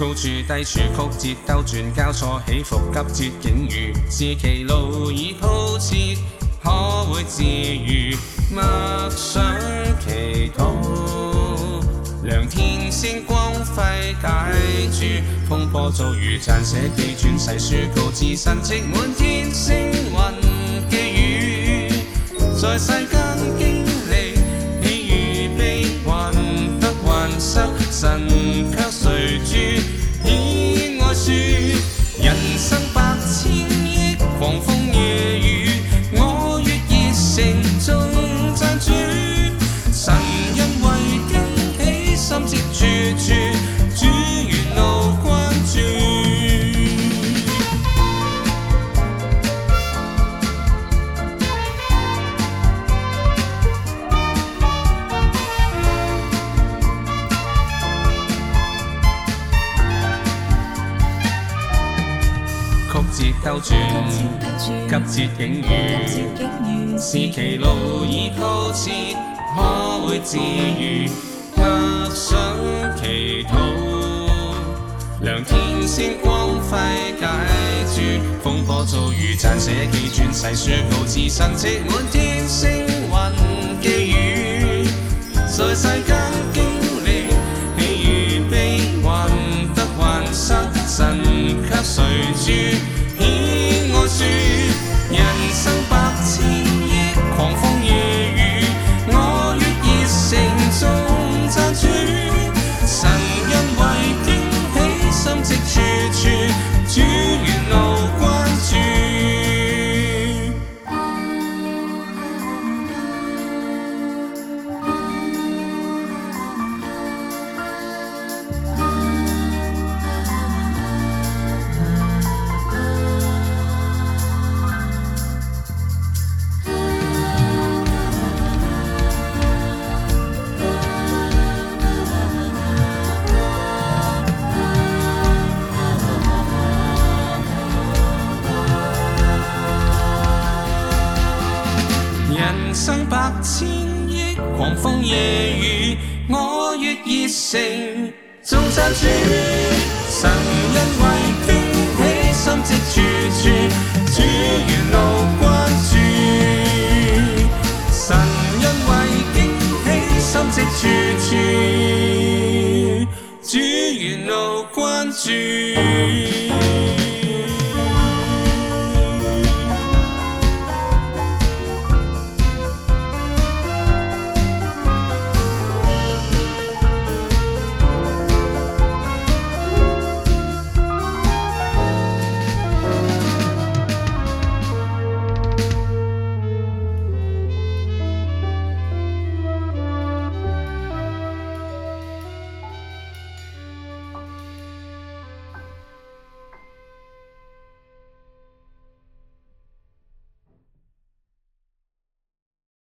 高处低处，曲折兜转，交错起伏，急折境遇。是其路已铺设，可会自如？默想祈祷，良天星光辉解注，风波遭遇暂写寄转世书，告知神迹满天星云寄语，在世间。sunset. 兜转，急折景遇，是奇路已铺设，可会治愈？默想祈祷，良天先光辉解注，风波骤雨撰写几段细说，告知神迹满天星云寄语，在世间经历喜与悲，患得还失，神给谁注？人生百千亿，狂风夜雨，我愿热诚终参传。神因为天喜，心即处处主沿路关注。神因为惊喜，心即处处主沿路关注。